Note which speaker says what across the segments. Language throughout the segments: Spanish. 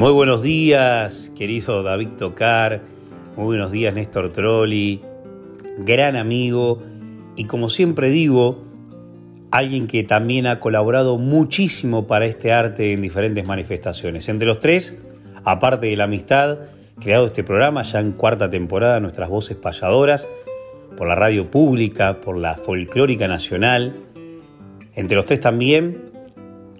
Speaker 1: Muy buenos días, querido David Tocar. Muy buenos días, Néstor Trolli. Gran amigo y como siempre digo, alguien que también ha colaborado muchísimo para este arte en diferentes manifestaciones. Entre los tres, aparte de la amistad, creado este programa ya en cuarta temporada, Nuestras Voces Payadoras, por la radio pública, por la folclórica nacional. Entre los tres también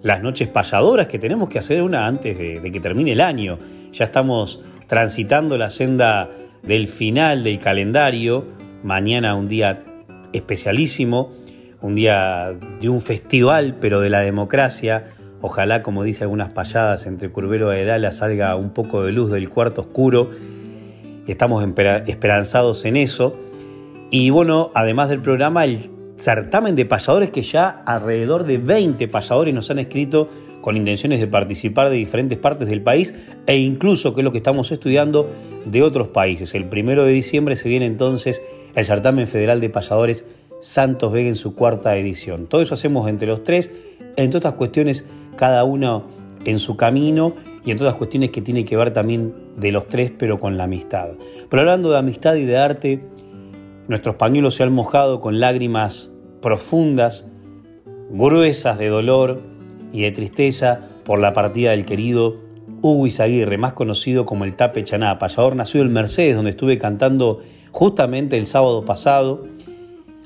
Speaker 1: las noches payadoras que tenemos que hacer una antes de, que termine el año. Ya estamos transitando la senda del final del calendario. Mañana un día especialísimo, un día de un festival, pero de la democracia. Ojalá, como dice algunas payadas, entre Curbero y Herala salga un poco de luz del cuarto oscuro. Estamos esperanzados en eso. Y bueno, además del programa, el certamen de payadores que ya alrededor de 20 payadores nos han escrito con intenciones de participar de diferentes partes del país e incluso, que es lo que estamos estudiando, de otros países. El primero de diciembre se viene entonces el certamen federal de payadores Santos Vega en su cuarta edición. Todo eso hacemos entre los tres, entre otras cuestiones, cada uno en su camino y entre otras cuestiones que tiene que ver también de los tres, pero con la amistad. Pero hablando de amistad y de arte, nuestros pañuelos se han mojado con lágrimas profundas, gruesas de dolor y de tristeza por la partida del querido Hugo Izaguirre, más conocido como el Tape Chaná, payador nacido en Mercedes, donde estuve cantando justamente el sábado pasado,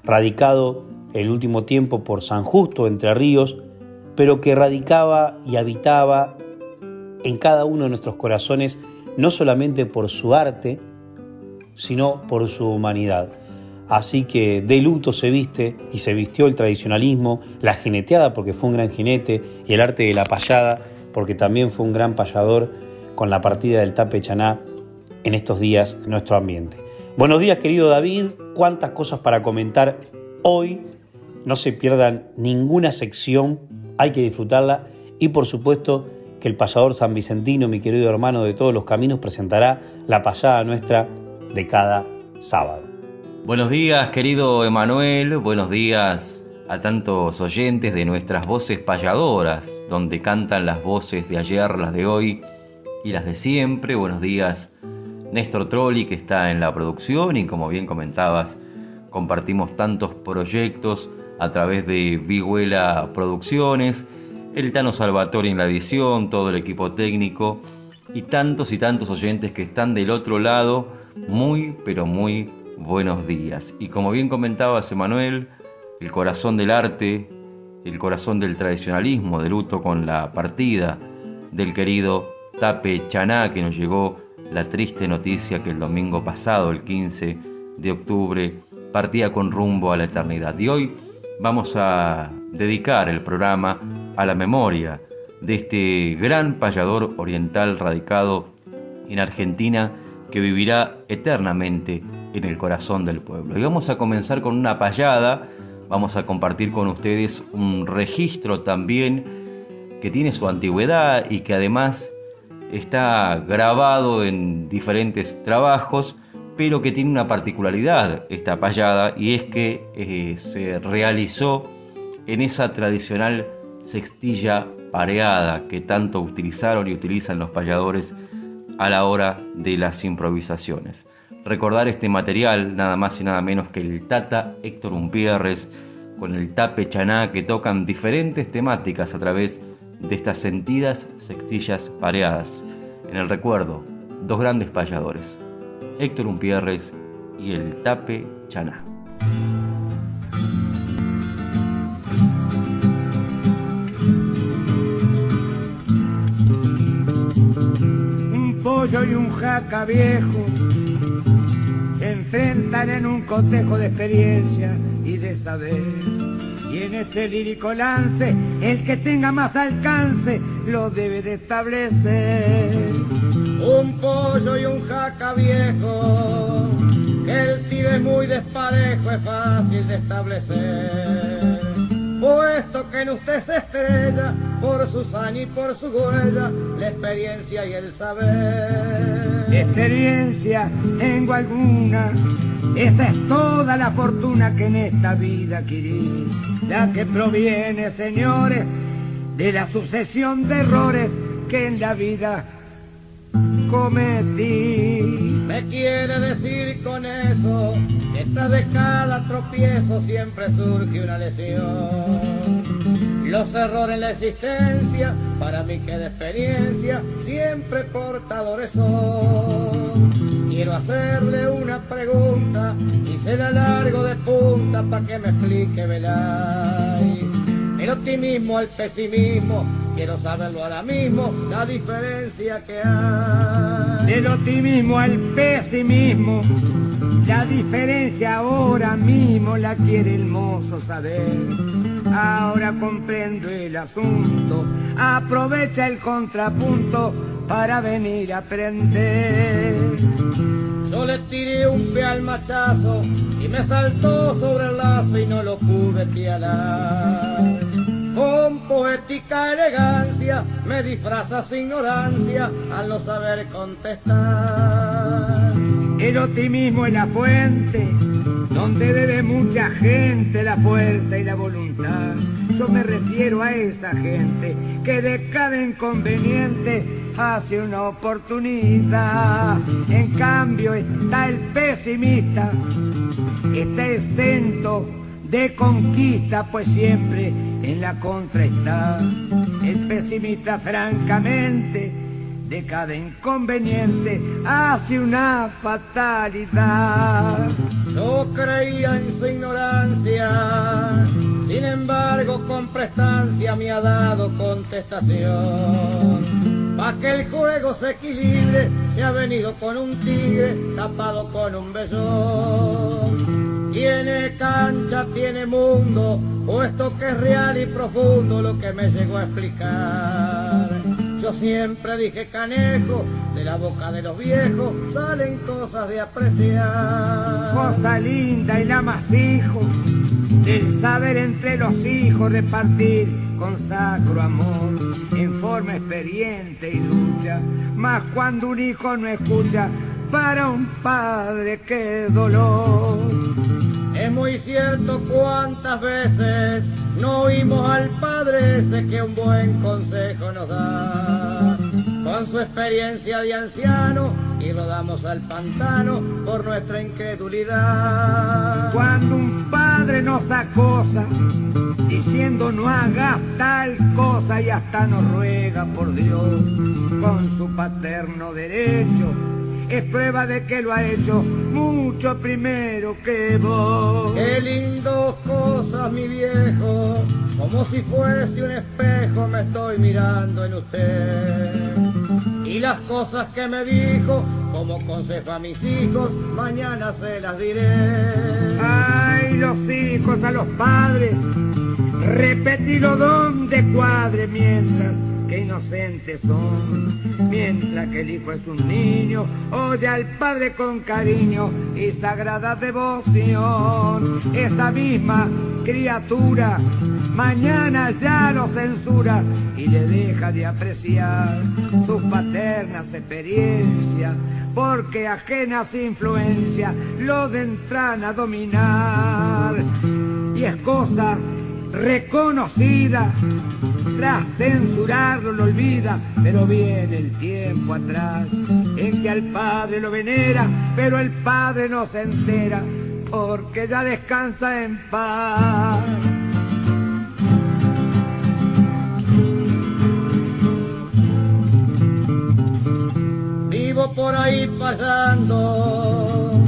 Speaker 1: radicado el último tiempo por San Justo, Entre Ríos, pero que radicaba y habitaba en cada uno de nuestros corazones, no solamente por su arte, sino por su humanidad. Así que de luto se viste y se vistió el tradicionalismo, la jineteada porque fue un gran jinete y el arte de la payada porque también fue un gran payador con la partida del Tape Chaná en estos días en nuestro ambiente. Buenos días querido David, cuántas cosas para comentar hoy. No se pierdan ninguna sección, hay que disfrutarla y por supuesto que el payador san Vicentino, mi querido hermano de todos los caminos, presentará la payada nuestra de cada sábado.
Speaker 2: Buenos días, querido Emanuel. Buenos días a tantos oyentes de nuestras voces payadoras, donde cantan las voces de ayer, las de hoy y las de siempre. Buenos días, Néstor Trolli, que está en la producción y como bien comentabas, compartimos tantos proyectos a través de Viguela Producciones, el Tano Salvatore en la edición, todo el equipo técnico y tantos y tantos oyentes que están del otro lado, muy, pero muy buenos días. Y como bien comentaba Emanuel, el corazón del arte, el corazón del tradicionalismo, de luto con la partida del querido Tape Chaná, que nos llegó la triste noticia que el domingo pasado, el 15 de octubre, partía con rumbo a la eternidad. Y hoy vamos a dedicar el programa a la memoria de este gran payador oriental radicado en Argentina que vivirá eternamente en el corazón del pueblo. Y vamos a comenzar con una payada, vamos a compartir con ustedes un registro también que tiene su antigüedad y que además está grabado en diferentes trabajos, pero que tiene una particularidad esta payada y es que eh, se realizó en esa tradicional sextilla pareada que tanto utilizaron y utilizan los payadores a la hora de las improvisaciones recordar este material, nada más y nada menos que el Tata Héctor Umpierres con el Tape Chaná que tocan diferentes temáticas a través de estas sentidas sextillas pareadas. En el recuerdo dos grandes payadores, Héctor Umpierres y el Tape Chaná.
Speaker 3: Un pollo y un jaca viejo enfrentan en un cotejo de experiencia y de saber. Y en este lírico lance, el que tenga más alcance lo debe de establecer.
Speaker 4: Un pollo y un jaca viejo, que el tiro es muy desparejo, es fácil de establecer. Puesto que en usted se estrella, por su saña y por su huella, la experiencia y el saber.
Speaker 3: Experiencia tengo alguna, esa es toda la fortuna que en esta vida adquirí. La que proviene, señores, de la sucesión de errores que en la vida
Speaker 4: Me quiere decir con eso que tras de cada tropiezo siempre surge una lesión. Los errores en la existencia, para mí que de experiencia, siempre portadores son. Quiero hacerle una pregunta y se la largo de punta para que me explique Velay. El optimismo, el pesimismo, quiero saberlo ahora mismo, la diferencia que hay.
Speaker 3: Del optimismo al pesimismo, la diferencia ahora mismo la quiere el mozo saber. Ahora comprendo el asunto, aprovecha el contrapunto para venir a aprender.
Speaker 4: Yo le tiré un pie al machazo y me saltó sobre el lazo y no lo pude pialar. Con poética elegancia me disfraza su ignorancia al no saber contestar.
Speaker 3: El optimismo es la fuente donde debe mucha gente la fuerza y la voluntad. Yo me refiero a esa gente que de cada inconveniente hace una oportunidad. En cambio está el pesimista, está exento de conquista, pues siempre en la contra está. El pesimista francamente de cada inconveniente hace una fatalidad.
Speaker 4: Yo creía en su ignorancia, sin embargo con prestancia me ha dado contestación. Pa' que el juego se equilibre, se ha venido con un tigre tapado con un vellón. Tiene cancha, tiene mundo, puesto que es real y profundo lo que me llegó a explicar. Yo siempre dije canejo, de la boca de los viejos salen cosas de apreciar.
Speaker 3: Cosa linda y la más hijo, del saber entre los hijos repartir con sacro amor, en forma experiente y lucha. Mas cuando un hijo no escucha, para un padre qué dolor.
Speaker 4: Es muy cierto cuántas veces no oímos al Padre ese que un buen consejo nos da. Con su experiencia de anciano y lo damos al pantano por nuestra incredulidad.
Speaker 3: Cuando un padre nos acosa, diciendo no hagas tal cosa y hasta nos ruega por Dios, con su paterno derecho, es prueba de que lo ha hecho mucho primero que vos.
Speaker 4: Qué lindos cosas, mi viejo, como si fuese un espejo me estoy mirando en usted. Y las cosas que me dijo, como consejo a mis hijos, mañana se las diré.
Speaker 3: Ay, los hijos a los padres, repetilo donde cuadre mientras que inocentes son. Mientras que el hijo es un niño, oye al padre con cariño y sagrada devoción. Esa misma criatura mañana ya lo censura y le deja de apreciar sus paternas experiencias, porque ajenas influencias lo entran a dominar. Y es cosa reconocida, tras censurarlo lo olvida, pero viene el tiempo atrás en que al padre lo venera, pero el padre no se entera porque ya descansa en paz.
Speaker 4: Vivo por ahí pasando,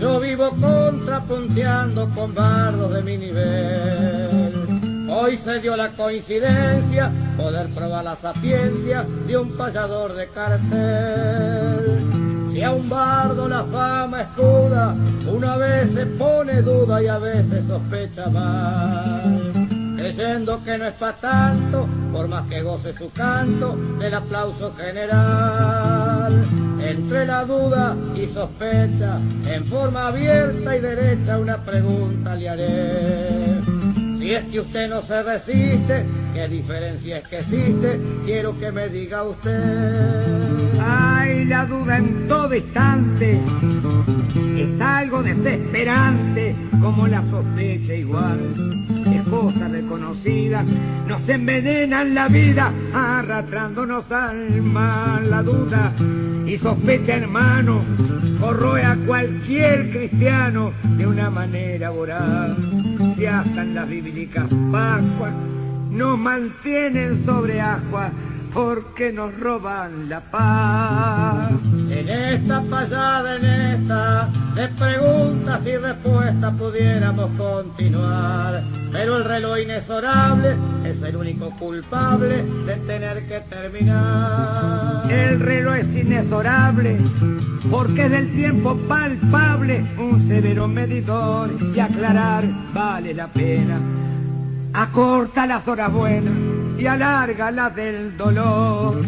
Speaker 4: yo vivo contrapunteando con bardos de mi nivel. Hoy se dio la coincidencia poder probar la sapiencia de un payador de cartel. Si a un bardo la fama escuda, una vez se pone duda y a veces sospecha mal creyendo que no es para tanto, por más que goce su canto del aplauso general. Entre la duda y sospecha, en forma abierta y derecha, una pregunta le haré. Si es que usted no se resiste, ¿qué diferencia es que existe? Quiero que me diga usted.
Speaker 3: Ay, la duda en todo instante es algo desesperante, como la sospecha igual. Esposa reconocida, nos envenenan la vida, arrastrándonos al mal. La duda y sospecha, hermano, corroe a cualquier cristiano de una manera voraz. Si hasta en las bíblicas Pascuas nos mantienen sobre agua porque nos roban la paz.
Speaker 4: En esta pasada, en esta, de preguntas y respuestas pudiéramos continuar, pero el reloj inexorable es el único culpable de tener que terminar.
Speaker 3: El reloj es inexorable porque es del tiempo palpable un severo medidor y aclarar vale la pena. Acorta las horas buenas y alarga la del dolor.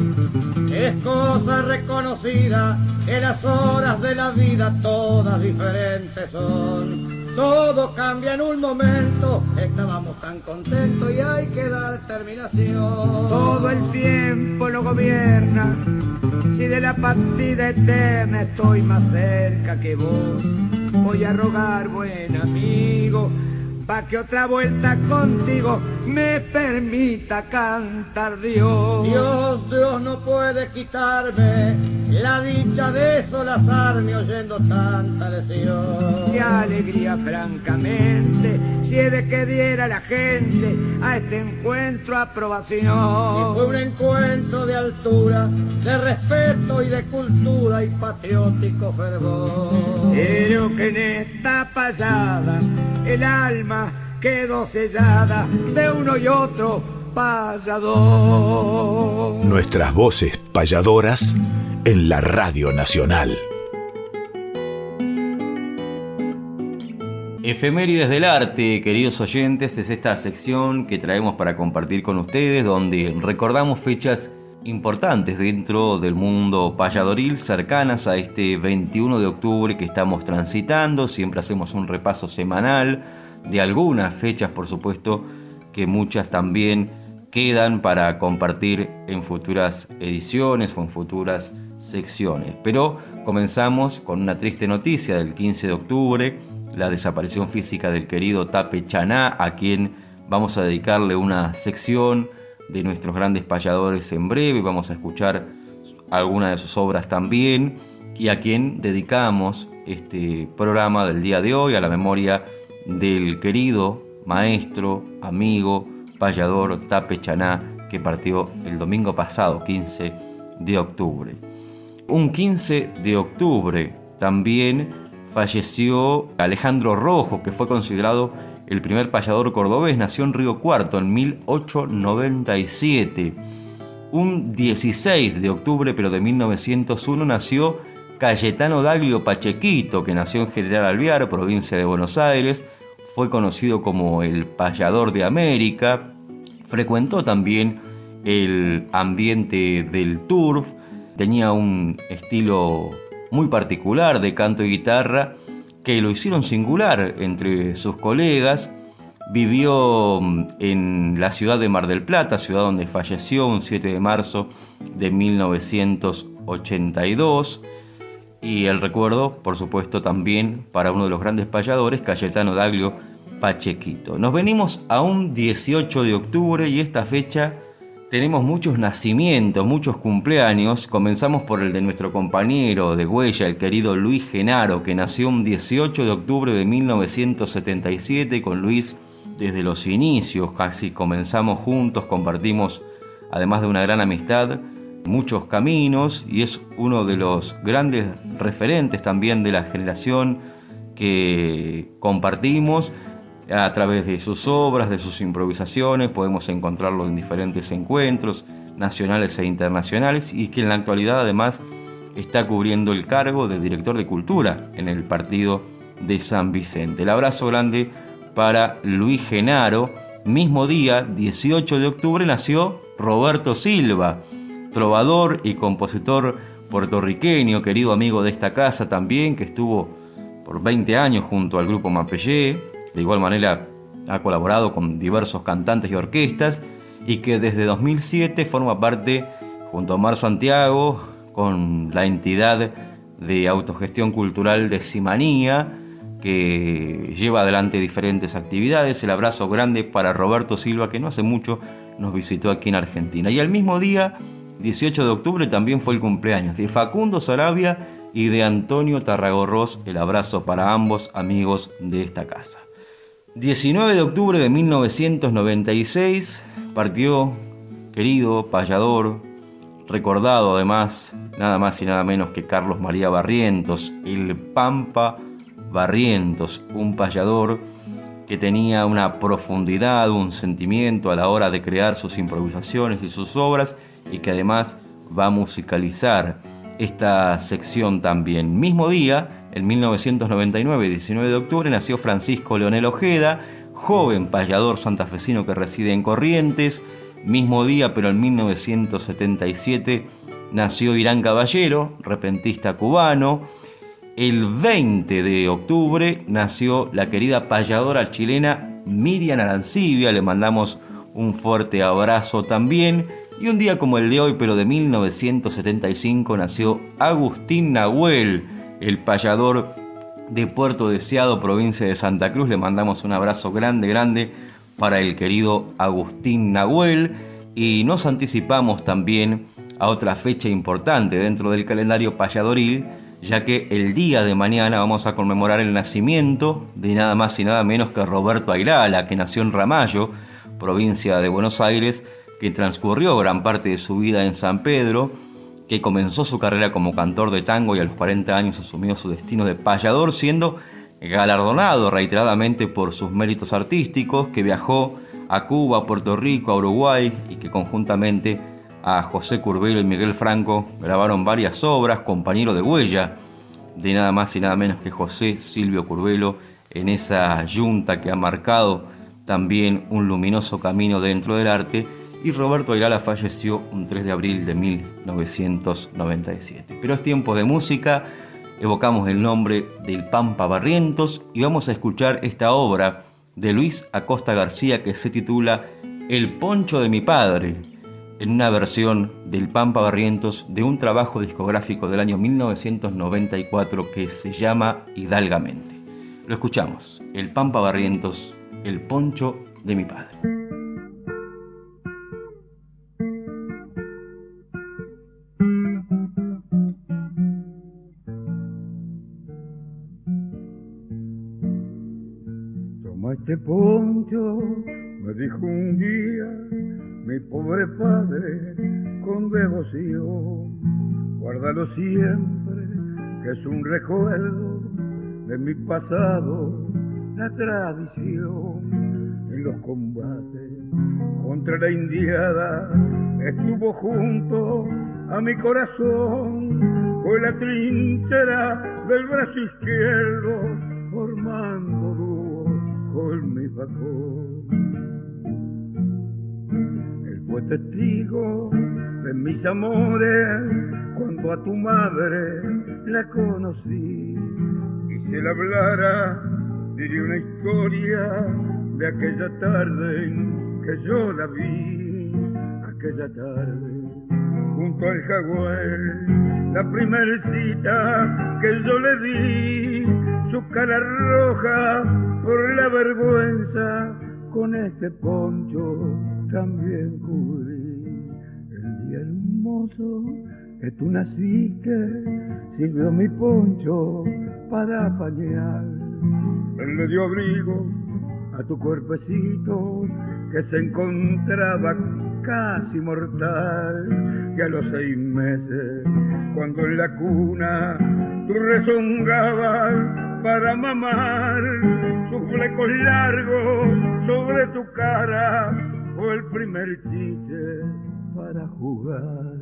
Speaker 4: Es cosa reconocida que las horas de la vida todas diferentes son. Todo cambia en un momento, estábamos tan contentos y hay que dar terminación.
Speaker 3: Todo el tiempo lo gobierna, si de la partida eterna estoy más cerca que vos, voy a rogar, buen amigo, pa' que otra vuelta contigo me permita cantar Dios.
Speaker 4: Dios, Dios no puede quitarme la dicha de solazarme oyendo tanta lesión.
Speaker 3: Qué alegría, francamente, si he de que diera la gente a este encuentro aprobación.
Speaker 4: Y fue un encuentro de altura, de respeto y de cultura y patriótico fervor.
Speaker 3: Pero que en esta pasada el alma quedó sellada de uno y otro payador.
Speaker 5: Nuestras voces payadoras en la Radio Nacional.
Speaker 2: Efemérides del arte, queridos oyentes, es esta sección que traemos para compartir con ustedes, donde recordamos fechas importantes dentro del mundo payadoril, cercanas a este 21 de octubre que estamos transitando. Siempre hacemos un repaso semanal de algunas fechas, por supuesto, que muchas también quedan para compartir en futuras ediciones o en futuras secciones. Pero comenzamos con una triste noticia del 15 de octubre, la desaparición física del querido Tape Chaná, a quien vamos a dedicarle una sección de nuestros grandes payadores en breve, vamos a escuchar algunas de sus obras también, y a quien dedicamos este programa del día de hoy a la memoria del querido maestro, amigo, payador Tape Chaná, que partió el domingo pasado, 15 de octubre. Un 15 de octubre también falleció Alejandro Rojo, que fue considerado el primer payador cordobés, nació en Río Cuarto en 1897. Un 16 de octubre, pero de 1901, nació Cayetano Daglio Pachequito, que nació en General Alvear, provincia de Buenos Aires, fue conocido como el payador de América, frecuentó también el ambiente del turf, tenía un estilo muy particular de canto y guitarra que lo hicieron singular entre sus colegas. Vivió mm, en la ciudad de Mar del Plata, ciudad donde falleció un 7 de marzo de 1982. Y el recuerdo, por supuesto, también para uno de los grandes payadores, Cayetano Daglio Pachequito. Nos venimos a un 18 de octubre y esta fecha tenemos muchos nacimientos, muchos cumpleaños. Comenzamos por el de nuestro compañero de huella, el querido Luis Genaro, que nació un 18 de octubre de 1977 con Luis desde los inicios. Casi comenzamos juntos, compartimos, además de una gran amistad, muchos caminos y es uno de los grandes referentes también de la generación que compartimos a través de sus obras, de sus improvisaciones, podemos encontrarlo en diferentes encuentros nacionales e internacionales y que en la actualidad además está cubriendo el cargo de director de cultura en el partido de San Vicente. El abrazo grande para Luis Genaro. Mismo día, 18 de octubre, nació Roberto Silva, trovador y compositor puertorriqueño, querido amigo de esta casa también, que estuvo por 20 años junto al grupo Mapellé. De igual manera ha colaborado con diversos cantantes y orquestas y que desde 2007 forma parte, junto a Mar Santiago, con la entidad de autogestión cultural de Simanía, que lleva adelante diferentes actividades. El abrazo grande para Roberto Silva, que no hace mucho nos visitó aquí en Argentina. Y al mismo día, 18 de octubre, también fue el cumpleaños de Facundo Sarabia y de Antonio Tarragorros. El abrazo para ambos amigos de esta casa. 19 de octubre de 1996 partió querido payador, recordado además nada más y nada menos que Carlos María Barrientos, el Pampa Barrientos, un payador que tenía una profundidad, un sentimiento a la hora de crear sus improvisaciones y sus obras y que además va a musicalizar esta sección también. Mismo día, en 1999, 19 de octubre, nació Francisco Leonel Ojeda, joven payador santafesino que reside en Corrientes. Mismo día, pero en 1977, nació Irán Caballero, repentista cubano. El 20 de octubre nació la querida payadora chilena Miriam Arancibia, le mandamos un fuerte abrazo también. Y un día como el de hoy, pero de 1975, nació Agustín Nahuel, el payador de Puerto Deseado, provincia de Santa Cruz. Le mandamos un abrazo grande, grande para el querido Agustín Nahuel. Y nos anticipamos también a otra fecha importante dentro del calendario payadoril ya que el día de mañana vamos a conmemorar el nacimiento de nada más y nada menos que Roberto Airala, que nació en Ramallo, provincia de Buenos Aires, que transcurrió gran parte de su vida en San Pedro, que comenzó su carrera como cantor de tango y a los 40 años asumió su destino de payador, siendo galardonado reiteradamente por sus méritos artísticos, que viajó a Cuba, a Puerto Rico, a Uruguay y que conjuntamente a José Curbelo y Miguel Franco grabaron varias obras, compañero de huella de nada más y nada menos que José Silvio Curbelo en esa yunta que ha marcado también un luminoso camino dentro del arte y Roberto Ayrala falleció un 3 de abril de 1997. Pero es tiempo de música, evocamos el nombre del Pampa Barrientos y vamos a escuchar esta obra de Luis Acosta García que se titula El poncho de mi padre, en una versión del Pampa Barrientos de un trabajo discográfico del año 1994 que se llama Hidalgamente. Lo escuchamos, el Pampa Barrientos, el poncho de mi padre.
Speaker 6: Me dijo un día mi pobre padre con devoción. Guárdalo siempre, que es un recuerdo de mi pasado, la tradición. En los combates contra la indiada estuvo junto a mi corazón, fue la trinchera del brazo izquierdo, formando con mi facón fue testigo de mis amores cuando a tu madre la conocí. Y si él hablara, diría una historia de aquella tarde en que yo la vi, aquella tarde junto al jaguar, la primer cita que yo le di, su cara roja por la vergüenza con este poncho también cubrí el día hermoso que tú naciste, sirvió mi poncho para pañar. Él le dio abrigo a tu cuerpecito que se encontraba casi mortal. que a los seis meses, cuando en la cuna tú rezongabas para mamar, sus flecos largos sobre tu cara fue el primer chiste para jugar.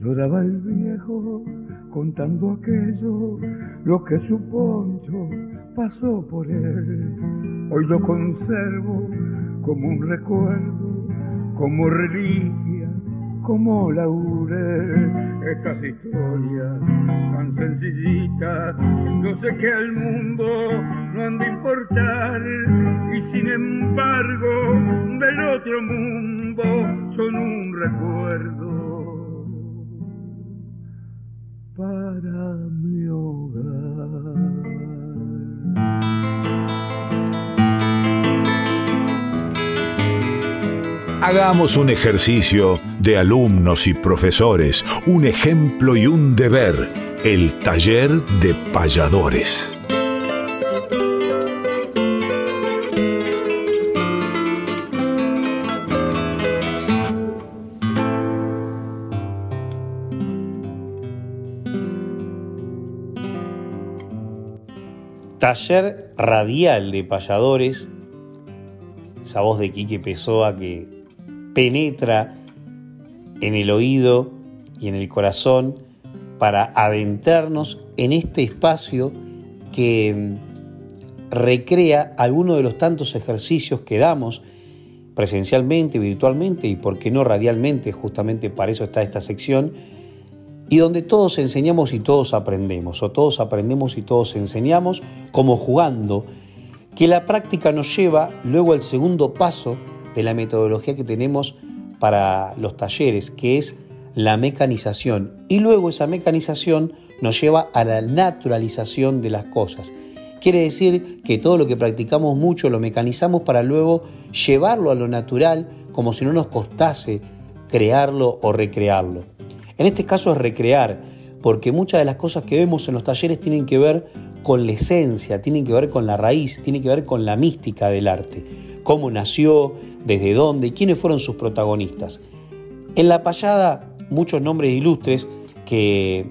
Speaker 6: Lloraba el viejo contando aquello, lo que su poncho pasó por él. Hoy lo conservo como un recuerdo, como reliquia, como laurel. Estas historias tan sencillitas, yo sé que al mundo no han de importar y sin embargo del otro mundo son un recuerdo para mi hogar.
Speaker 5: Hagamos un ejercicio de alumnos y profesores, un ejemplo y un deber, el taller de payadores.
Speaker 1: Taller radial de payadores, esa voz de Quique Pessoa que penetra en el oído y en el corazón para adentrarnos en este espacio que mm, recrea algunos de los tantos ejercicios que damos presencialmente, virtualmente y, por qué no, radialmente, justamente para eso está esta sección, y donde todos enseñamos y todos aprendemos, o todos aprendemos y todos enseñamos, como jugando, que la práctica nos lleva luego al segundo paso de la metodología que tenemos para los talleres, que es la mecanización. Y luego esa mecanización nos lleva a la naturalización de las cosas. Quiere decir que todo lo que practicamos mucho lo mecanizamos para luego llevarlo a lo natural como si no nos costase crearlo o recrearlo. En este caso es recrear, porque muchas de las cosas que vemos en los talleres tienen que ver con la esencia, tienen que ver con la raíz, tienen que ver con la mística del arte, cómo nació, desde dónde, quiénes fueron sus protagonistas. En la payada, muchos nombres ilustres que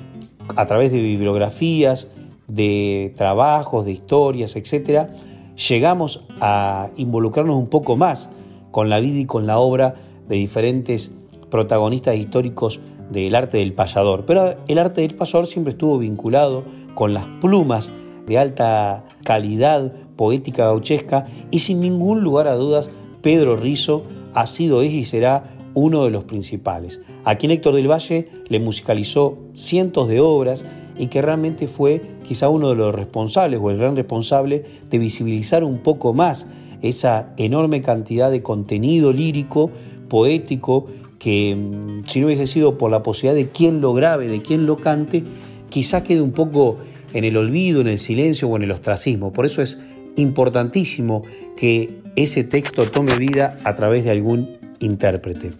Speaker 1: a través de bibliografías, de trabajos, de historias, etc., llegamos a involucrarnos un poco más con la vida y con la obra de diferentes protagonistas históricos del arte del payador. Pero el arte del payador siempre estuvo vinculado con las plumas de alta calidad poética gauchesca y sin ningún lugar a dudas Pedro Rizo ha sido, es y será uno de los principales. A quien Héctor del Valle le musicalizó cientos de obras y que realmente fue quizá uno de los responsables o el gran responsable de visibilizar un poco más esa enorme cantidad de contenido lírico, poético, que mm, si no hubiese sido por la posibilidad de quien lo grabe, de quien lo cante, quizá quede un poco en el olvido, en el silencio o en el ostracismo. Por eso es importantísimo que ese texto tome vida a través de algún intérprete.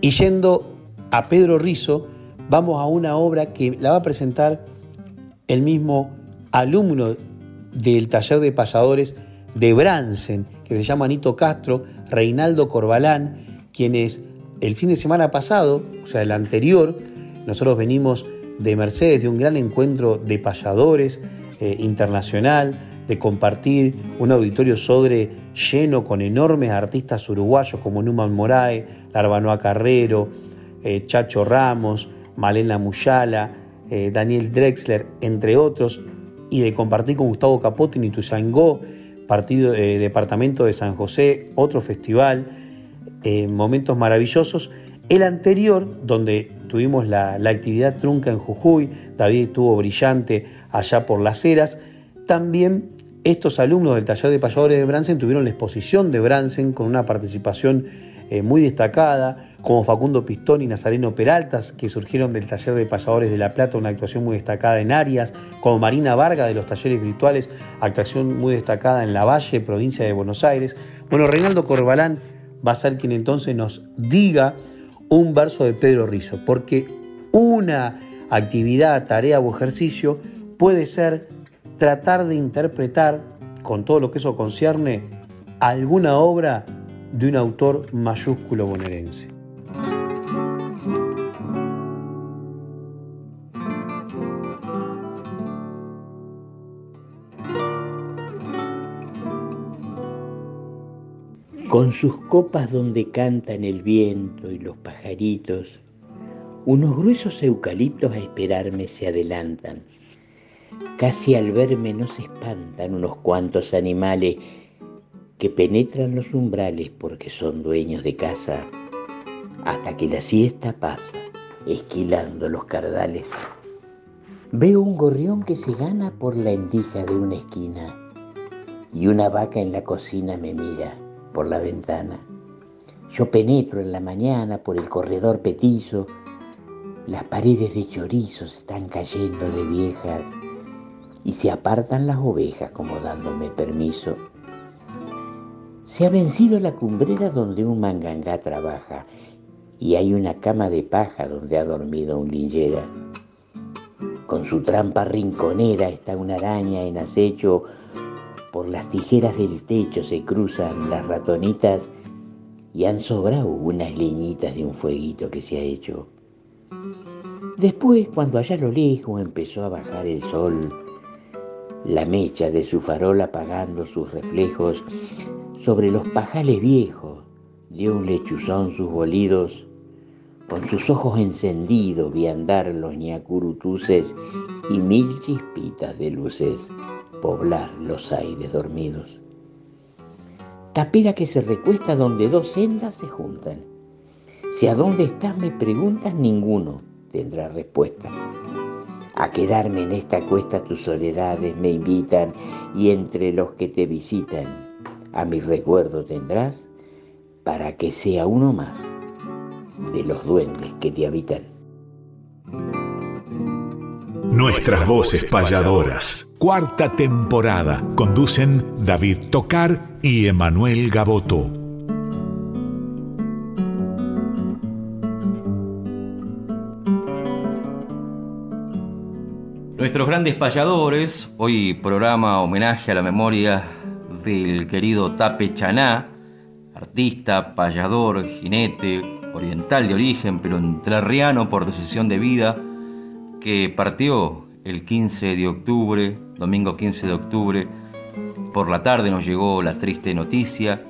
Speaker 1: Y yendo a Pedro Rizo, vamos a una obra que la va a presentar el mismo alumno del taller de payadores de Bransen, que se llama Anito Castro, Reinaldo Corbalán, quienes el fin de semana pasado, o sea, el anterior, nosotros venimos de Mercedes, de un gran encuentro de payadores eh, internacional, de compartir un auditorio Sodre lleno con enormes artistas uruguayos como Numan Morae, Larbanoa Carrero, eh, Chacho Ramos, Malena Muyala, eh, Daniel Drexler, entre otros, y de compartir con Gustavo Capote en Ituzangó, partido, departamento de San José, otro festival, momentos maravillosos. El anterior, donde tuvimos la, actividad trunca en Jujuy, David estuvo brillante allá por las eras, también estos alumnos del taller de payadores de Bransen tuvieron la exposición de Bransen con una participación eh, muy destacada, como Facundo Pistón y Nazareno Peraltas, que surgieron del taller de payadores de La Plata, una actuación muy destacada en Arias, como Marina Varga de los talleres virtuales, actuación muy destacada en La Valle, provincia de Buenos Aires. Bueno, Reinaldo Corbalán va a ser quien entonces nos diga un verso de Pedro Rizo, porque una actividad, tarea o ejercicio puede ser tratar de interpretar, con todo lo que eso concierne, alguna obra de un autor mayúsculo bonaerense.
Speaker 7: Con sus copas donde cantan el viento y los pajaritos, unos gruesos eucaliptos a esperarme se adelantan. Casi al verme no se espantan unos cuantos animales que penetran los umbrales porque son dueños de casa, hasta que la siesta pasa, esquilando los cardales. Veo un gorrión que se gana por la endija de una esquina y una vaca en la cocina me mira por la ventana. Yo penetro en la mañana por el corredor petizo, las paredes de chorizos están cayendo de viejas y se apartan las ovejas como dándome permiso. Se ha vencido la cumbrera donde un mangangá trabaja y hay una cama de paja donde ha dormido un linjera. Con su trampa rinconera está una araña en acecho. Por las tijeras del techo se cruzan las ratonitas y han sobrado unas leñitas de un fueguito que se ha hecho. Después, cuando allá lo lejos empezó a bajar el sol, la mecha de su farol apagando sus reflejos sobre los pajales viejos, dio un lechuzón sus bolidos con sus ojos encendidos vi andar los ñacurutuces y mil chispitas de luces poblar los aires dormidos. Tapera que se recuesta donde dos sendas se juntan. Si a dónde estás me preguntas, ninguno tendrá respuesta. A quedarme en esta cuesta tus soledades me invitan y entre los que te visitan a mi recuerdo tendrás para que sea uno más de los duendes que te habitan.
Speaker 5: Nuestras voces payadoras. Cuarta temporada. Conducen David Tocar y Emanuel Gaboto.
Speaker 2: Nuestros grandes payadores, hoy programa homenaje a la memoria del querido Tape Chaná, artista, payador, jinete, oriental de origen, pero entrerriano por decisión de vida, que partió el 15 de octubre, domingo 15 de octubre, por la tarde nos llegó la triste noticia,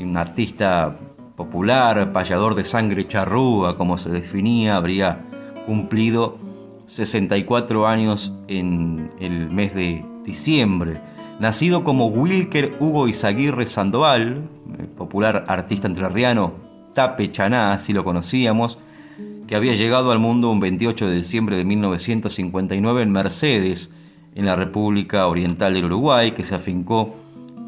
Speaker 2: un artista popular, payador de sangre charrúa, como se definía, habría cumplido 64 años en el mes de diciembre. Nacido como Wilker Hugo Izaguirre Sandoval, eh, popular artista entrerriano Tape Chaná, así lo conocíamos, que había llegado al mundo un 28 de diciembre de 1959 en Mercedes, en la República Oriental del Uruguay, que se afincó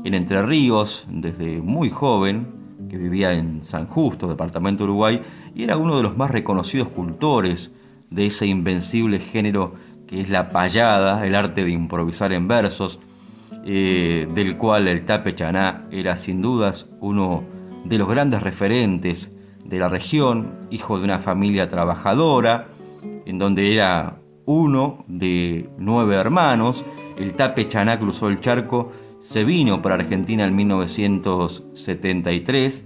Speaker 2: en Entre Ríos desde muy joven, que vivía en San Justo, departamento Uruguay, y era uno de los más reconocidos cultores de ese invencible género que es la payada, el arte de improvisar en versos, eh, del cual el Tape Chaná era sin dudas uno de los grandes referentes de la región, hijo de una familia trabajadora, en donde era uno de nueve hermanos. El Tape Chaná cruzó el charco, se vino para Argentina en 1973,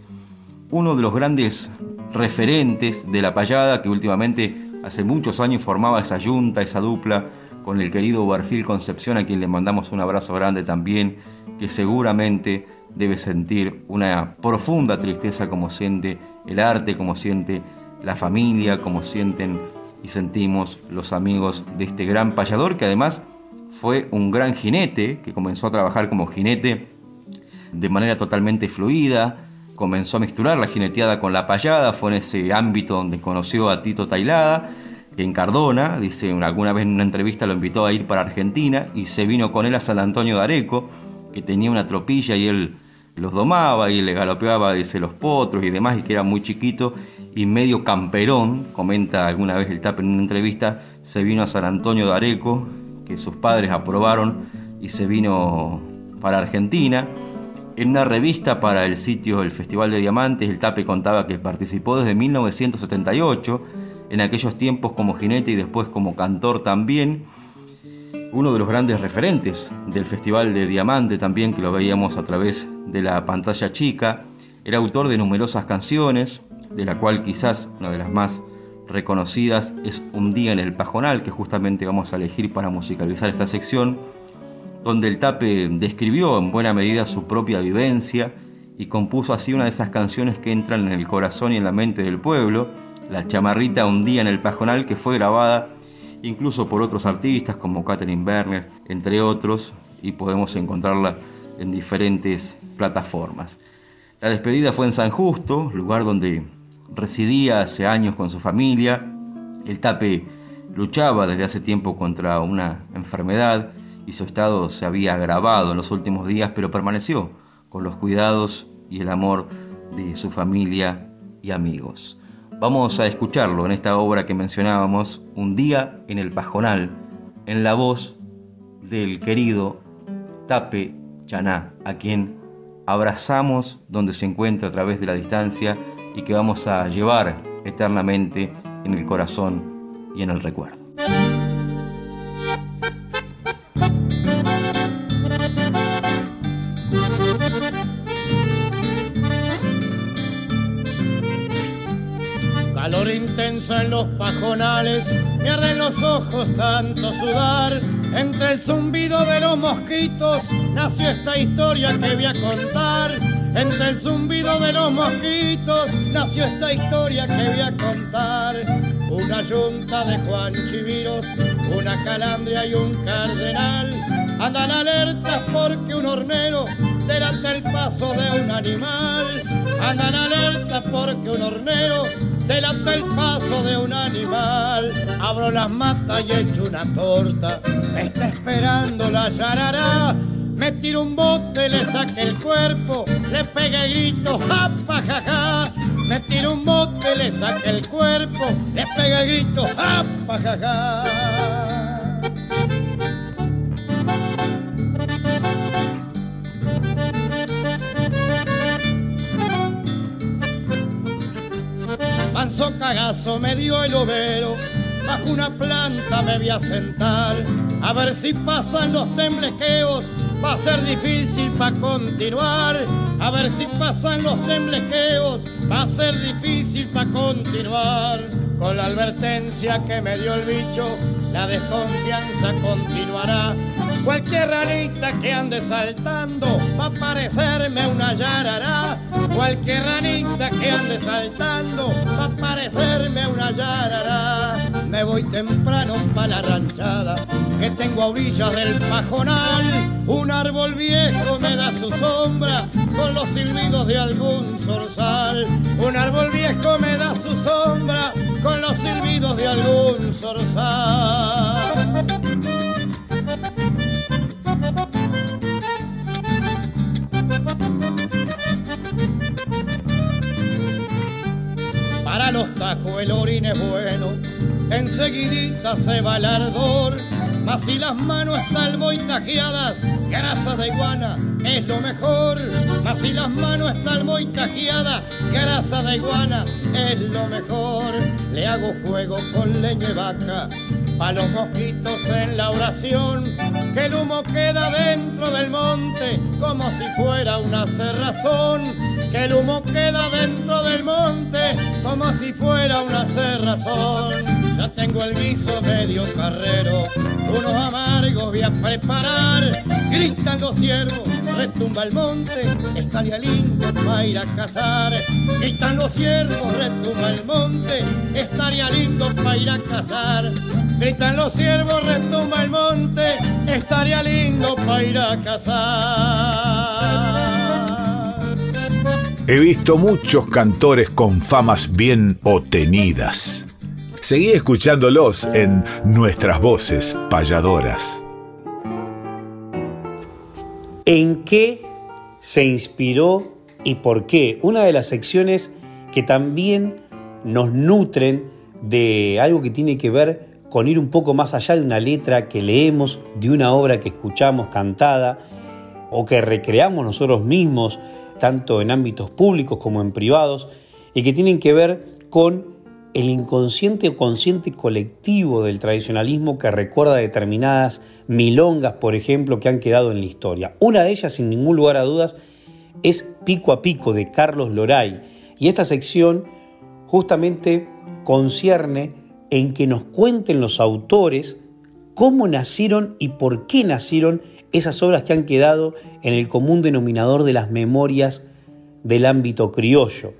Speaker 2: uno de los grandes referentes de la payada que últimamente hace muchos años formaba esa yunta, esa dupla con el querido Barfil Concepción, a quien le mandamos un abrazo grande también, que seguramente debe sentir una profunda tristeza como siente el arte, como siente la familia, como sienten y sentimos los amigos de este gran payador que además fue un gran jinete, que comenzó a trabajar como jinete de manera totalmente fluida, comenzó a misturar la jineteada con la payada, fue en ese ámbito donde conoció a Tito Tailada, en Cardona, dice, alguna vez en una entrevista lo invitó a ir para Argentina y se vino con él a San Antonio de Areco, que tenía una tropilla y él los domaba y le galopeaba desde los potros y demás, y que era muy chiquito y medio camperón, comenta alguna vez el TAP en una entrevista, se vino a San Antonio de Areco, que sus padres aprobaron y se vino para Argentina. En una revista para el sitio El Festival de Diamantes, el Tape contaba que participó desde 1978, en aquellos tiempos como jinete y después como cantor también uno de los grandes referentes del Festival de Diamante también, que lo veíamos a través de la pantalla chica. Era autor de numerosas canciones, de la cual quizás una de las más reconocidas es Un día en el Pajonal, que justamente vamos a elegir para musicalizar esta sección, donde el Tape describió en buena medida su propia vivencia y compuso así una de esas canciones que entran en el corazón y en la mente del pueblo, La chamarrita un día en el pajonal, que fue grabada incluso por otros artistas como Catherine Werner, entre otros, y podemos encontrarla en diferentes plataformas. La despedida fue en San Justo, lugar donde residía hace años con su familia. El Tape luchaba desde hace tiempo contra una enfermedad y su estado se había agravado en los últimos días, pero permaneció con los cuidados y el amor de su familia y amigos. Vamos a escucharlo en esta obra que mencionábamos, Un día en el Pajonal, en la voz del querido Tape Chaná, a quien abrazamos donde se encuentra a través de la distancia y que vamos a llevar eternamente en el corazón y en el recuerdo.
Speaker 4: Los pajonales, me arden los ojos tanto sudar. Entre el zumbido de los mosquitos nació esta historia que voy a contar. Entre el zumbido de los mosquitos nació esta historia que voy a contar. Una yunta de Juan Chiviros, una calandria y un cardenal andan alertas porque un hornero delata el paso de un animal. Andan alertas porque un hornero delata el paso de un animal. Abro las matas y echo una torta, está esperando la yarará. Me tiro un bote, le saque el cuerpo, le pegue grito, japa, jaja. Me tiro un bote, le saque el cuerpo, le pegue grito, japa, jaja. Manso cagazo me dio el overo, bajo una planta me voy a sentar, a ver si pasan los temblequeos, va a ser difícil para continuar, a ver si pasan los temblequeos, va a ser difícil para continuar, con la advertencia que me dio el bicho, la desconfianza continuará. Cualquier ranita que ande saltando va a parecerme una yarará. Cualquier ranita que ande saltando va a parecerme una yarará. Me voy temprano pa' la ranchada que tengo a orillas del pajonal. Un árbol viejo me da su sombra con los silbidos de algún zorzal. Un árbol viejo me da su sombra con los silbidos de algún zorzal. Los tajos el orín es bueno, enseguidita se va el ardor. Mas si las manos están muy tajeadas, grasa de iguana es lo mejor. Mas si las manos están muy tajeadas, grasa de iguana es lo mejor. Le hago fuego con leña y vaca, pa' los mosquitos en la oración. Que el humo queda dentro del monte como si fuera una cerrazón. Que el humo queda dentro del monte como si fuera una cerrazón. Ya tengo el guiso medio carrero, unos amargos voy a preparar. Gritan los ciervos, retumba el monte, estaría lindo para ir a cazar. Gritan los ciervos, retumba el monte, estaría lindo para ir a cazar. Gritan los ciervos, retumba el monte, estaría lindo para ir a cazar.
Speaker 5: He visto muchos cantores con famas bien obtenidas. Seguí escuchándolos en nuestras voces payadoras.
Speaker 1: ¿En qué se inspiró y por qué? Una de las secciones que también nos nutren de algo que tiene que ver con ir un poco más allá de una letra que leemos, de una obra que escuchamos cantada o que recreamos nosotros mismos, tanto en ámbitos públicos como en privados, y que tienen que ver con el inconsciente o consciente colectivo del tradicionalismo que recuerda determinadas milongas, por ejemplo, que han quedado en la historia. Una de ellas, sin ningún lugar a dudas, es Pico a Pico de Carlos Loray. Y esta sección justamente concierne en que nos cuenten los autores cómo nacieron y por qué nacieron esas obras que han quedado en el común denominador de las memorias del ámbito criollo.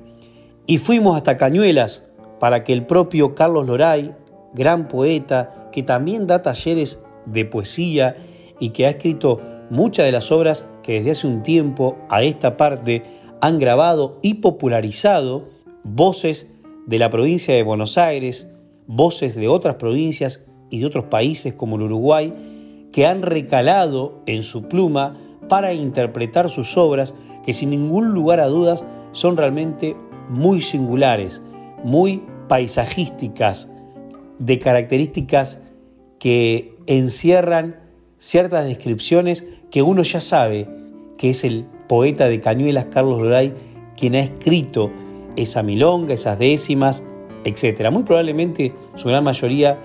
Speaker 1: Y fuimos hasta Cañuelas para que el propio Carlos Loray, gran poeta, que también da talleres de poesía y que ha escrito muchas de las obras que desde hace un tiempo a esta parte han grabado y popularizado voces de la provincia de Buenos Aires, voces de otras provincias y de otros países como el Uruguay, que han recalado en su pluma para interpretar sus obras que sin ningún lugar a dudas son realmente muy singulares, muy paisajísticas, de características que encierran ciertas descripciones que uno ya sabe que es el poeta de Cañuelas, Carlos Loray, quien ha escrito esa milonga, esas décimas, etc. Muy probablemente su gran mayoría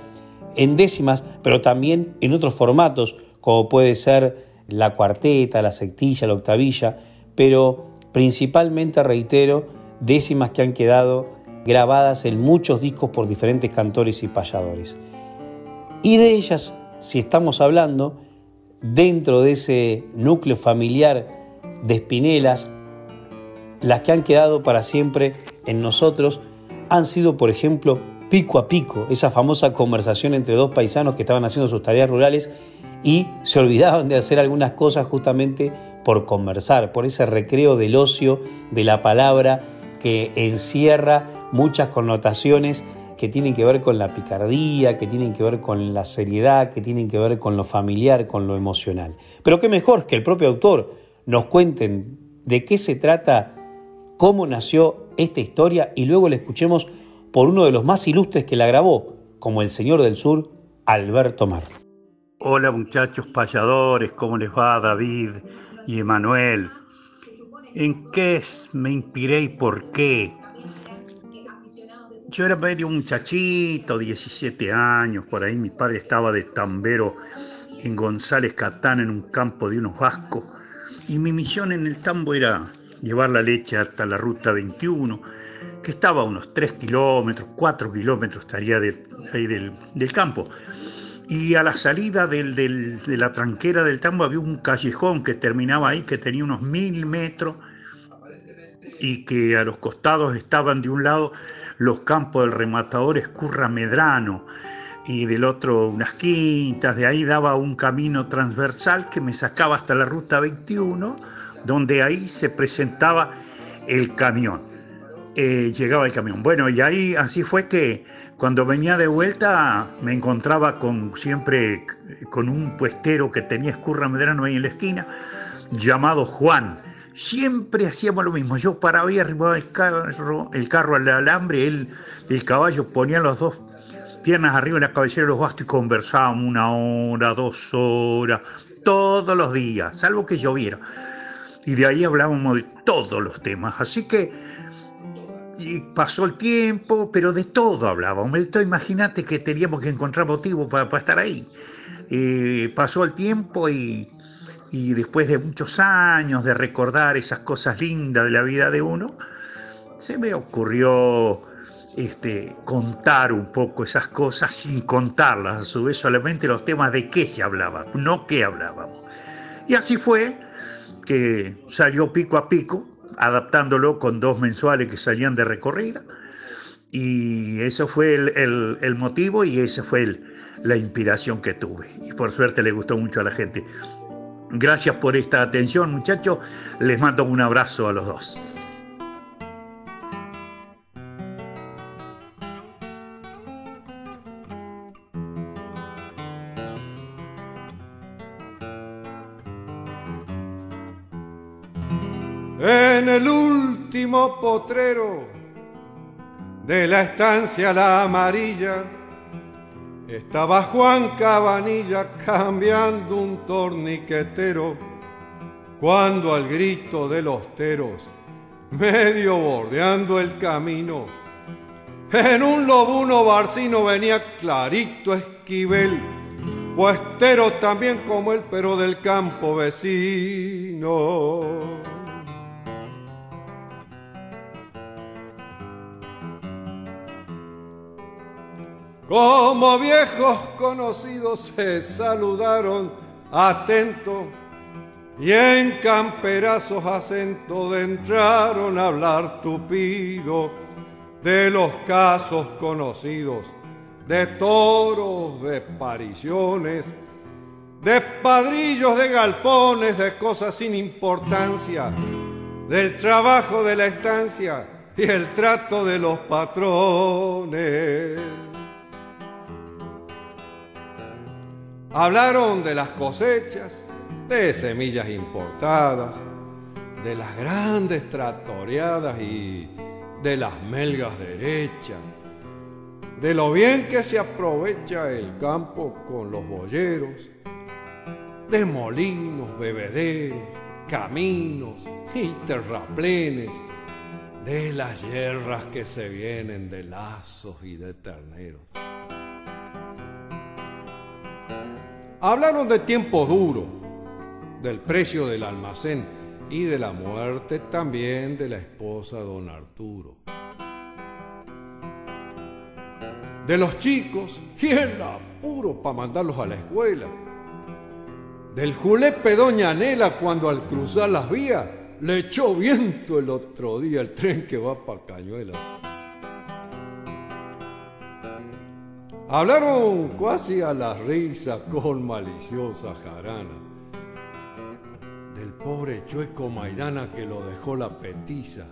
Speaker 1: en décimas, pero también en otros formatos, como puede ser la cuarteta, la sectilla, la octavilla, pero principalmente, reitero, décimas que han quedado grabadas en muchos discos por diferentes cantores y payadores. Y de ellas, si estamos hablando, dentro de ese núcleo familiar de Espinelas, las que han quedado para siempre en nosotros han sido, por ejemplo, pico a pico, esa famosa conversación entre dos paisanos que estaban haciendo sus tareas rurales y se olvidaban de hacer algunas cosas justamente por conversar, por ese recreo del ocio, de la palabra que encierra muchas connotaciones que tienen que ver con la picardía, que tienen que ver con la seriedad, que tienen que ver con lo familiar, con lo emocional. Pero qué mejor que el propio autor nos cuenten de qué se trata, cómo nació esta historia y luego la escuchemos por uno de los más ilustres que la grabó, como el señor del sur, Alberto Mar.
Speaker 8: Hola muchachos payadores, ¿cómo les va David y Emanuel? ¿En qué me inspiré y por qué? Yo era medio muchachito, 17 años, por ahí mi padre estaba de tambero en González Catán, en un campo de unos vascos, y mi misión en el tambo era llevar la leche hasta la ruta 21, que estaba a unos 3 kilómetros, 4 kilómetros estaría de, ahí del, campo. Y a la salida de la tranquera del tambo había un callejón que terminaba ahí, que tenía unos mil metros, y que a los costados estaban de un lado los campos del rematador Escurra Medrano y del otro unas quintas, de ahí daba un camino transversal que me sacaba hasta la ruta 21, donde ahí se presentaba el camión. Eh, llegaba el camión. Bueno, y ahí así fue que cuando venía de vuelta me encontraba con siempre con un puestero que tenía Escurra Medrano ahí en la esquina, llamado Juan Siempre hacíamos lo mismo. Yo paraba y arribaba el carro, el carro al alambre, él, el caballo ponía las dos piernas arriba en la cabecera de los bastos y conversábamos una hora, dos horas, todos los días, salvo que lloviera. Y de ahí hablábamos de todos los temas. Así que pasó el tiempo, pero de todo hablábamos. Imagínate que teníamos que encontrar motivo para, estar ahí. Eh, pasó el tiempo y y después de muchos años de recordar esas cosas lindas de la vida de uno, se me ocurrió este, contar un poco esas cosas sin contarlas, a su vez solamente los temas de qué se hablaba, no qué hablábamos. Y así fue que salió pico a pico, adaptándolo con dos mensuales que salían de recorrida, y eso fue el, motivo y esa fue la inspiración que tuve. Y por suerte le gustó mucho a la gente. Gracias por esta atención, muchachos. Les mando un abrazo a los dos.
Speaker 9: En el último potrero de la estancia La Amarilla, estaba Juan Cabanilla cambiando un torniquetero cuando al grito de los teros, medio bordeando el camino, en un lobuno barcino venía clarito Esquivel, puestero también como el pero del campo vecino. Como viejos conocidos se saludaron atentos y en camperazos acentos entraron a hablar tupido de los casos conocidos, de toros, de pariciones, de padrillos, de galpones, de cosas sin importancia, del trabajo de la estancia y el trato de los patrones. Hablaron de las cosechas, de semillas importadas, de las grandes tratoreadas y de las melgas derechas, de lo bien que se aprovecha el campo con los boyeros, de molinos, bebederos, caminos y terraplenes, de las hierras que se vienen de lazos y de terneros. Hablaron de tiempo duro, del precio del almacén y de la muerte también de la esposa don Arturo. De los chicos y el apuro para mandarlos a la escuela. Del julepe doña Nela cuando al cruzar las vías le echó viento el otro día el tren que va para Cañuelas. Hablaron casi a la risa con maliciosa jarana. Del pobre chueco Maidana que lo dejó la petiza.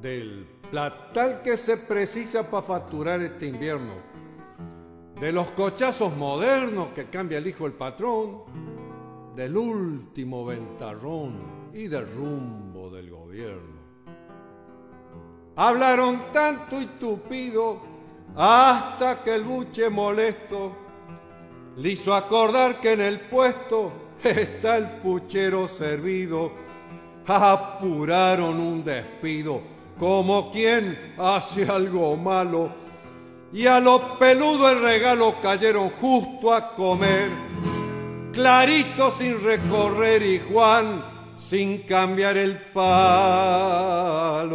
Speaker 9: Del platal que se precisa para facturar este invierno. De los cochazos modernos que cambia el hijo el patrón. Del último ventarrón y del rumbo del gobierno. Hablaron tanto y tupido hasta que el buche molesto le hizo acordar que en el puesto está el puchero servido. Apuraron un despido como quien hace algo malo y a los peludos el regalo cayeron justo a comer. Clarito sin recorrer y Juan sin cambiar el palo.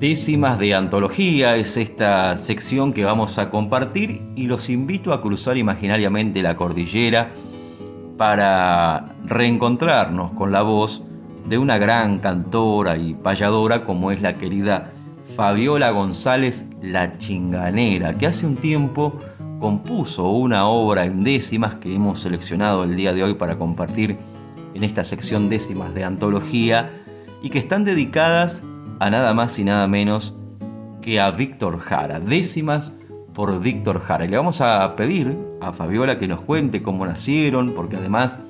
Speaker 2: Décimas de antología es esta sección que vamos a compartir y los invito a cruzar imaginariamente la cordillera para reencontrarnos con la voz de una gran cantora y payadora como es la querida Fabiola González La Chinganera, que hace un tiempo compuso una obra en décimas que hemos seleccionado el día de hoy para compartir en esta sección décimas de antología y que están dedicadas a nada más y nada menos que a Víctor Jara, décimas por Víctor Jara. Y le vamos a pedir a Fabiola que nos cuente cómo nacieron, porque además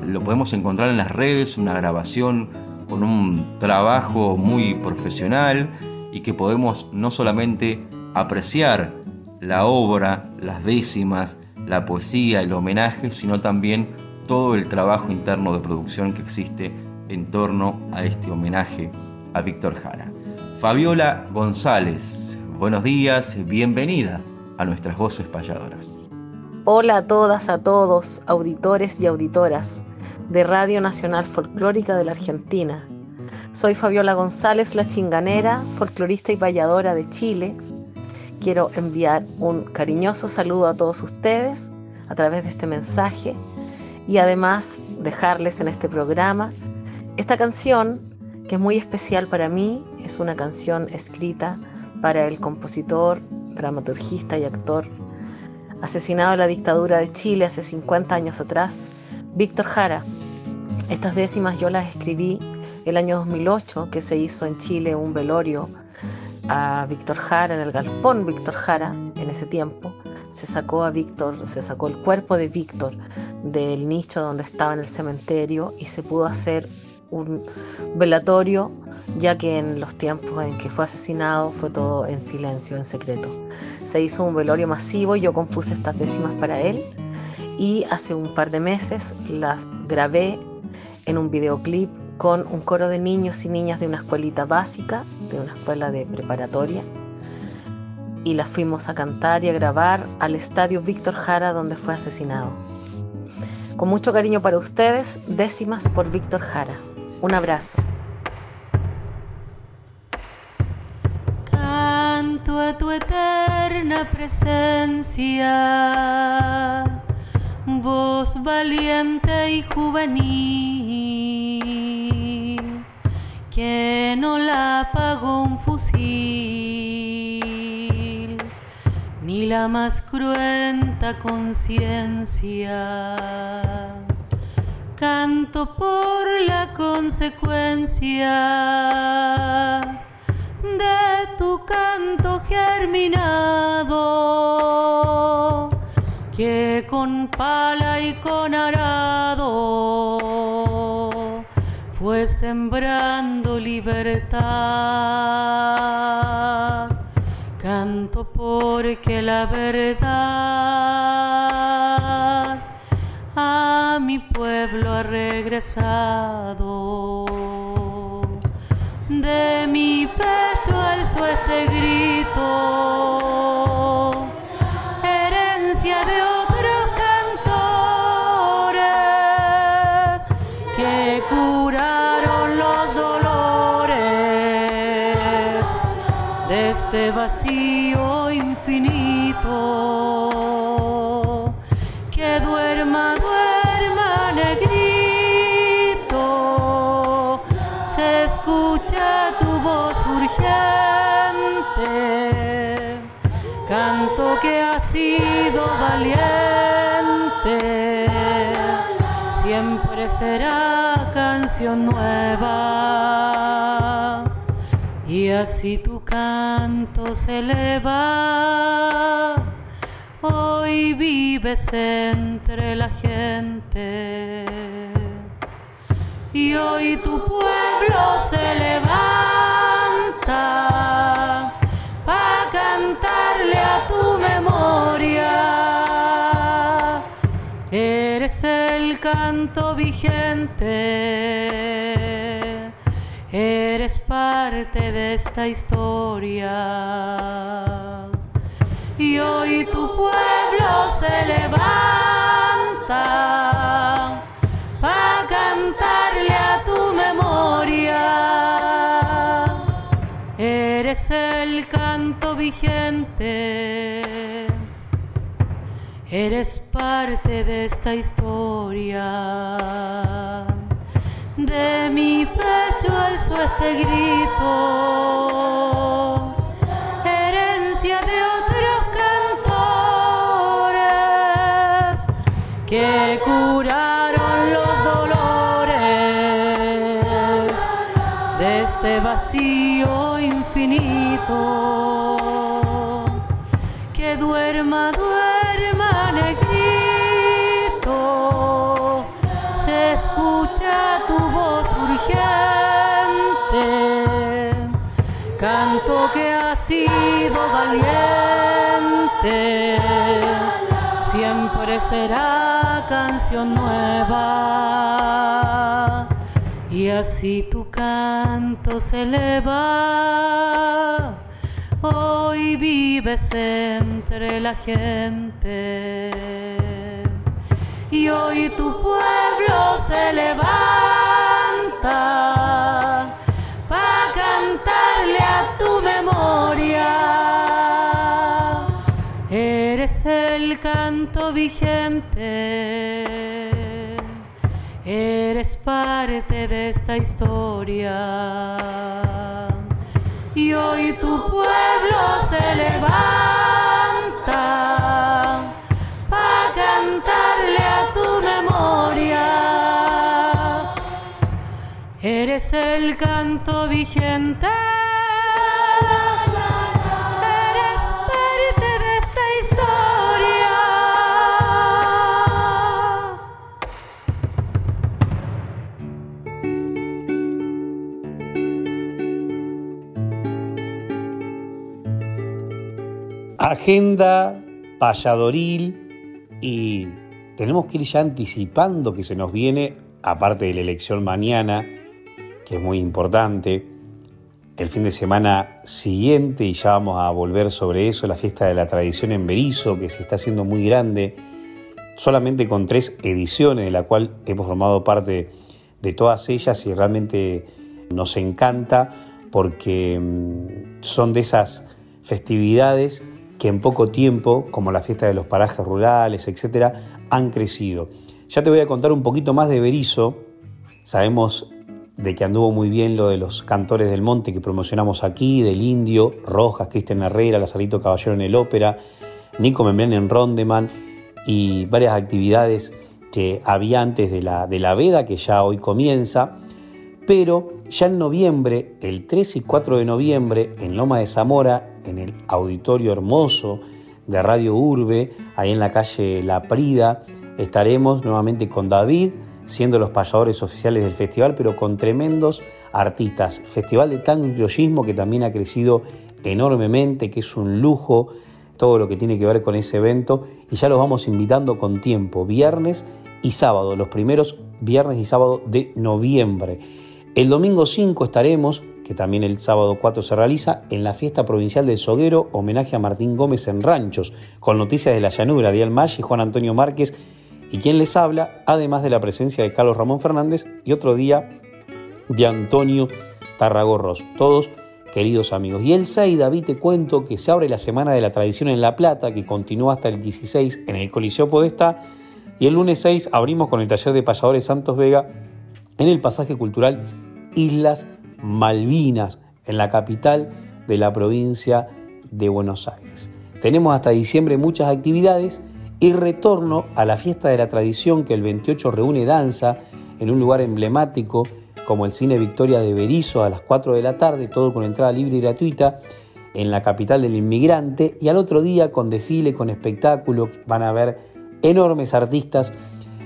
Speaker 2: lo podemos encontrar en las redes, una grabación con un trabajo muy profesional y que podemos no solamente apreciar la obra, las décimas, la poesía, el homenaje, sino también todo el trabajo interno de producción que existe en torno a este homenaje a Víctor Jara. Fabiola González, buenos días, bienvenida a nuestras voces payadoras.
Speaker 10: Hola a todas, a todos, auditores y auditoras de Radio Nacional Folclórica de la Argentina. Soy Fabiola González, la chinganera, folclorista y payadora de Chile. Quiero enviar un cariñoso saludo a todos ustedes a través de este mensaje y además dejarles en este programa esta canción que es muy especial para mí. Es una canción escrita para el compositor, dramaturgista y actor asesinado en la dictadura de Chile hace 50 años atrás, Víctor Jara. Estas décimas yo las escribí el año 2008, que se hizo en Chile un velorio a Víctor Jara en el galpón Víctor Jara en ese tiempo. Se sacó a Víctor, se sacó el cuerpo de Víctor del nicho donde estaba en el cementerio y se pudo hacer un velatorio, ya que en los tiempos en que fue asesinado fue todo en silencio, en secreto. Se hizo un velorio masivo yo compuse estas décimas para él y hace un par de meses las grabé en un videoclip con un coro de niños y niñas de una escuelita básica, de una escuela de preparatoria. Y la fuimos a cantar y a grabar al estadio Víctor Jara donde fue asesinado. Con mucho cariño para ustedes, décimas por Víctor Jara. Un abrazo.
Speaker 11: Canto a tu eterna presencia, voz valiente y juvenil, que no la apagó un fusil, ni la más cruenta conciencia canto por la consecuencia de tu canto germinado, que con pala y con arado fue sembrando libertad. Canto porque la verdad mi pueblo ha regresado. De mi pecho alzo este grito, herencia de otros cantores que curaron los dolores de este vacío infinito. Escucha tu voz urgente, canto que ha sido valiente, siempre será canción nueva. Y así tu canto se eleva, hoy vives entre la gente. Y hoy tu pueblo se levanta para cantarle a tu memoria. Eres el canto vigente, eres parte de esta historia. Y hoy tu pueblo se levanta para cantarle El canto vigente, eres parte de esta historia. De mi pecho alzo este grito, Que duerma, duerma, negrito, se escucha tu voz urgente, canto que ha sido valiente. Siempre será canción nueva. Y así tu canto se eleva, hoy vives entre la gente. Y hoy tu pueblo se levanta para cantarle a tu memoria. Eres el canto vigente, eres parte de esta historia. Y hoy tu pueblo se levanta para cantarle a tu memoria. Eres el canto vigente.
Speaker 1: Agenda payadoril y tenemos que ir ya anticipando que se nos viene aparte de la elección mañana, que es muy importante, el fin de semana siguiente, y ya vamos a volver sobre eso, la fiesta de la tradición en Berizo, que se está haciendo muy grande, solamente con tres ediciones, de la cual hemos formado parte de todas ellas y realmente nos encanta porque mm, son de esas festividades que en poco tiempo, como la fiesta de los parajes rurales, etcétera, han crecido. Ya te voy a contar un poquito más de Berizo. Sabemos de que anduvo muy bien lo de los cantores del monte que promocionamos aquí, del Indio, Rojas, Cristian Herrera, Lazarito Caballero en el Ópera, Nico Membrán en Rondeman y varias actividades que había antes de la, de la veda, que ya hoy comienza. Pero ya en noviembre, el 3 y 4 de noviembre, en Loma de Zamora, en el auditorio hermoso de Radio Urbe, ahí en la calle La Prida, estaremos nuevamente con David, siendo los payadores oficiales del festival, pero con tremendos artistas. Festival de Tango y Criollismo que también ha crecido enormemente, que es un lujo todo lo que tiene que ver con ese evento y ya los vamos invitando con tiempo, viernes y sábado, los primeros viernes y sábado de noviembre. El domingo 5 estaremos, que también el sábado 4 se realiza, en la fiesta provincial del Soguero, homenaje a Martín Gómez en Ranchos, con noticias de la llanura, Dial Maggi, Juan Antonio Márquez y quien les habla, además de la presencia de Carlos Ramón Fernández y otro día de Antonio Tarragorros, todos queridos amigos. Y el 6, David, te cuento que se abre la Semana de la Tradición en La Plata, que continúa hasta el 16 en el Coliseo Podestá, y el lunes 6 abrimos con el taller de payadores Santos Vega en el pasaje cultural Islas Malvinas, en la capital de la provincia de Buenos Aires. Tenemos hasta diciembre muchas actividades y retorno a la fiesta de la tradición que el 28 reúne danza en un lugar emblemático como el Cine Victoria de Berizo a las 4 de la tarde, todo con entrada libre y gratuita en la capital del inmigrante y al otro día con desfile, con espectáculo, van a ver enormes artistas.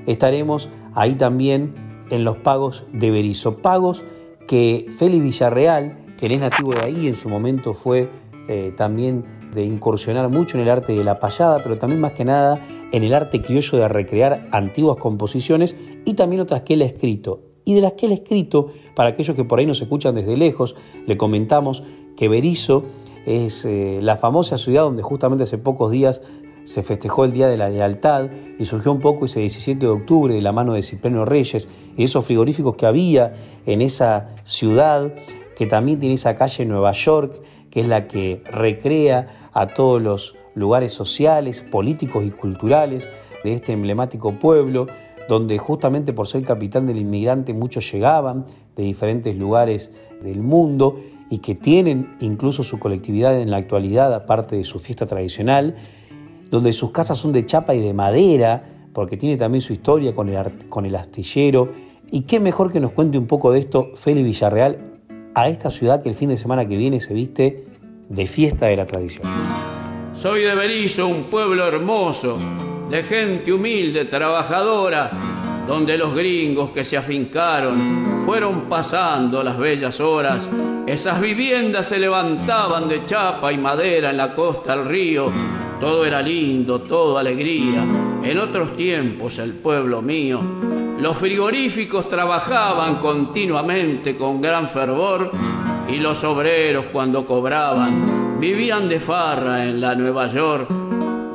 Speaker 1: Estaremos ahí también en los pagos de Berizo, pagos que Félix Villarreal, que es nativo de ahí, en su momento fue eh, también de incursionar mucho en el arte de la payada, pero también más que nada en el arte criollo de recrear antiguas composiciones y también otras que él ha escrito. Y de las que él ha escrito, para aquellos que por ahí nos escuchan desde lejos, le comentamos que Berizo es eh, la famosa ciudad donde justamente hace pocos días se festejó el Día de la Lealtad y surgió un poco ese 17 de octubre de la mano de Cipriano Reyes y esos frigoríficos que había en esa ciudad, que también tiene esa calle Nueva York, que es la que recrea a todos los lugares sociales, políticos y culturales de este emblemático pueblo, donde justamente por ser capital del inmigrante muchos llegaban de diferentes lugares del mundo y que tienen incluso su colectividad en la actualidad, aparte de su fiesta tradicional, donde sus casas son de chapa y de madera, porque tiene también su historia con el, astillero. Y qué mejor que nos cuente un poco de esto Félix Villarreal a esta ciudad que el fin de semana que viene se viste de fiesta de la tradición.
Speaker 12: Soy de Berizo, un pueblo hermoso, de gente humilde, trabajadora, donde los gringos que se afincaron fueron pasando las bellas horas. Esas viviendas se levantaban de chapa y madera en la costa del río. Todo era lindo, todo alegría. En otros tiempos el pueblo mío. Los frigoríficos trabajaban continuamente con gran fervor y los obreros cuando cobraban vivían de farra en la Nueva York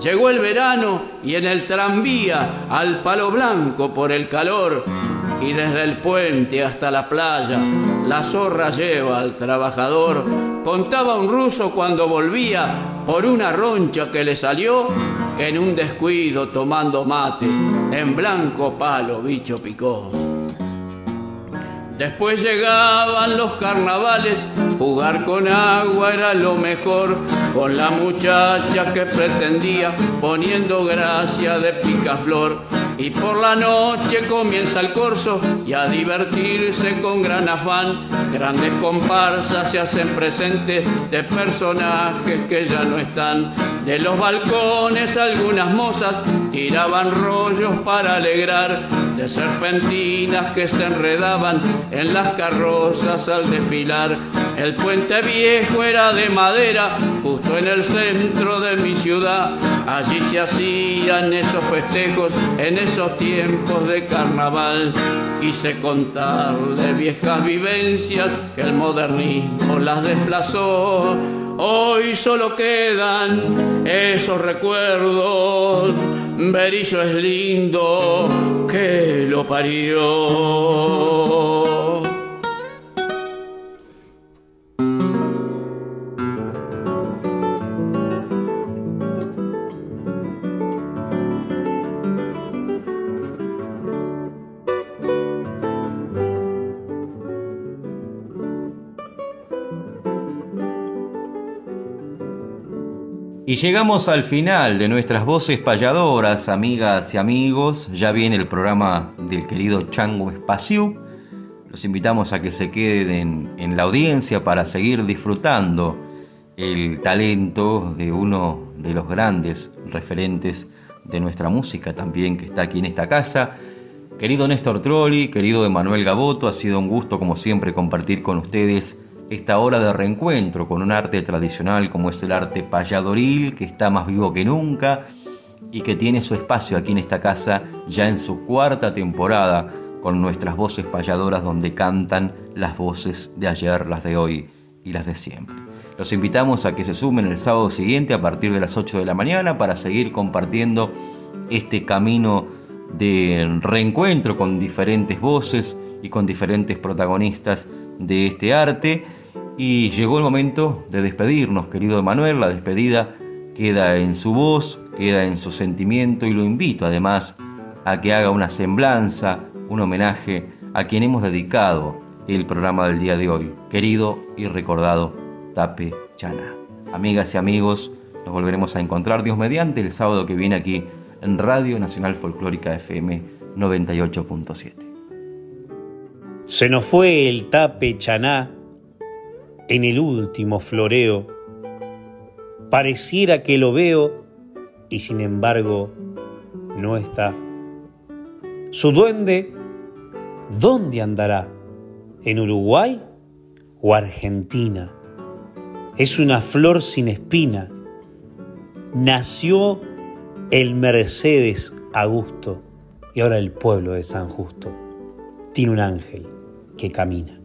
Speaker 12: Llegó el verano y en el tranvía al palo blanco por el calor y desde el puente hasta la playa la zorra lleva al trabajador. Contaba un ruso cuando volvía por una roncha que le salió en un descuido tomando mate en blanco palo bicho picó. Después llegaban los carnavales, jugar con agua era lo mejor, con la muchacha que pretendía, poniendo gracia de picaflor. Y por la noche comienza el corso y a divertirse con gran afán. Grandes comparsas se hacen presentes de personajes que ya no están. De los balcones algunas mozas tiraban rollos para alegrar, de serpentinas que se enredaban en las carrozas al desfilar. El puente viejo era de madera, justo en el centro de mi ciudad. Allí se hacían esos festejos esos tiempos de carnaval. Quise contarle viejas vivencias que el modernismo las desplazó. Hoy solo quedan esos recuerdos. Berillo es lindo que lo parió.
Speaker 2: Y llegamos al final de nuestras voces payadoras, amigas y amigos. Ya viene el programa del querido Chango Espacio. Los invitamos a que se queden en la audiencia para seguir disfrutando el talento de uno de los grandes referentes de nuestra música también que está aquí en esta casa. Querido Néstor Trolli, querido Emanuel Gaboto, ha sido un gusto como siempre compartir con ustedes esta hora de reencuentro con un arte tradicional como es el arte payadoril, que está más vivo que nunca y que tiene su espacio aquí en esta casa ya en su cuarta temporada con nuestras voces payadoras donde cantan las voces de ayer, las de hoy y las de siempre. Los invitamos a que se sumen el sábado siguiente a partir de las 8 de la mañana para seguir compartiendo este camino de reencuentro con diferentes voces y con diferentes protagonistas de este arte y llegó el momento de despedirnos, querido Emanuel. La despedida queda en su voz, queda en su sentimiento y lo invito además a que haga una semblanza, un homenaje a quien hemos dedicado el programa del día de hoy, querido y recordado Tape Chana. Amigas y amigos, nos volveremos a encontrar Dios mediante el sábado que viene aquí en Radio Nacional Folclórica FM 98.7.
Speaker 1: Se nos fue el Tape Chaná en el último floreo. Pareciera que lo veo y sin embargo no está. Su duende, ¿dónde andará? ¿En Uruguay o Argentina? Es una flor sin espina. Nació el Mercedes Augusto y ahora el pueblo de San Justo tiene un ángel que camina.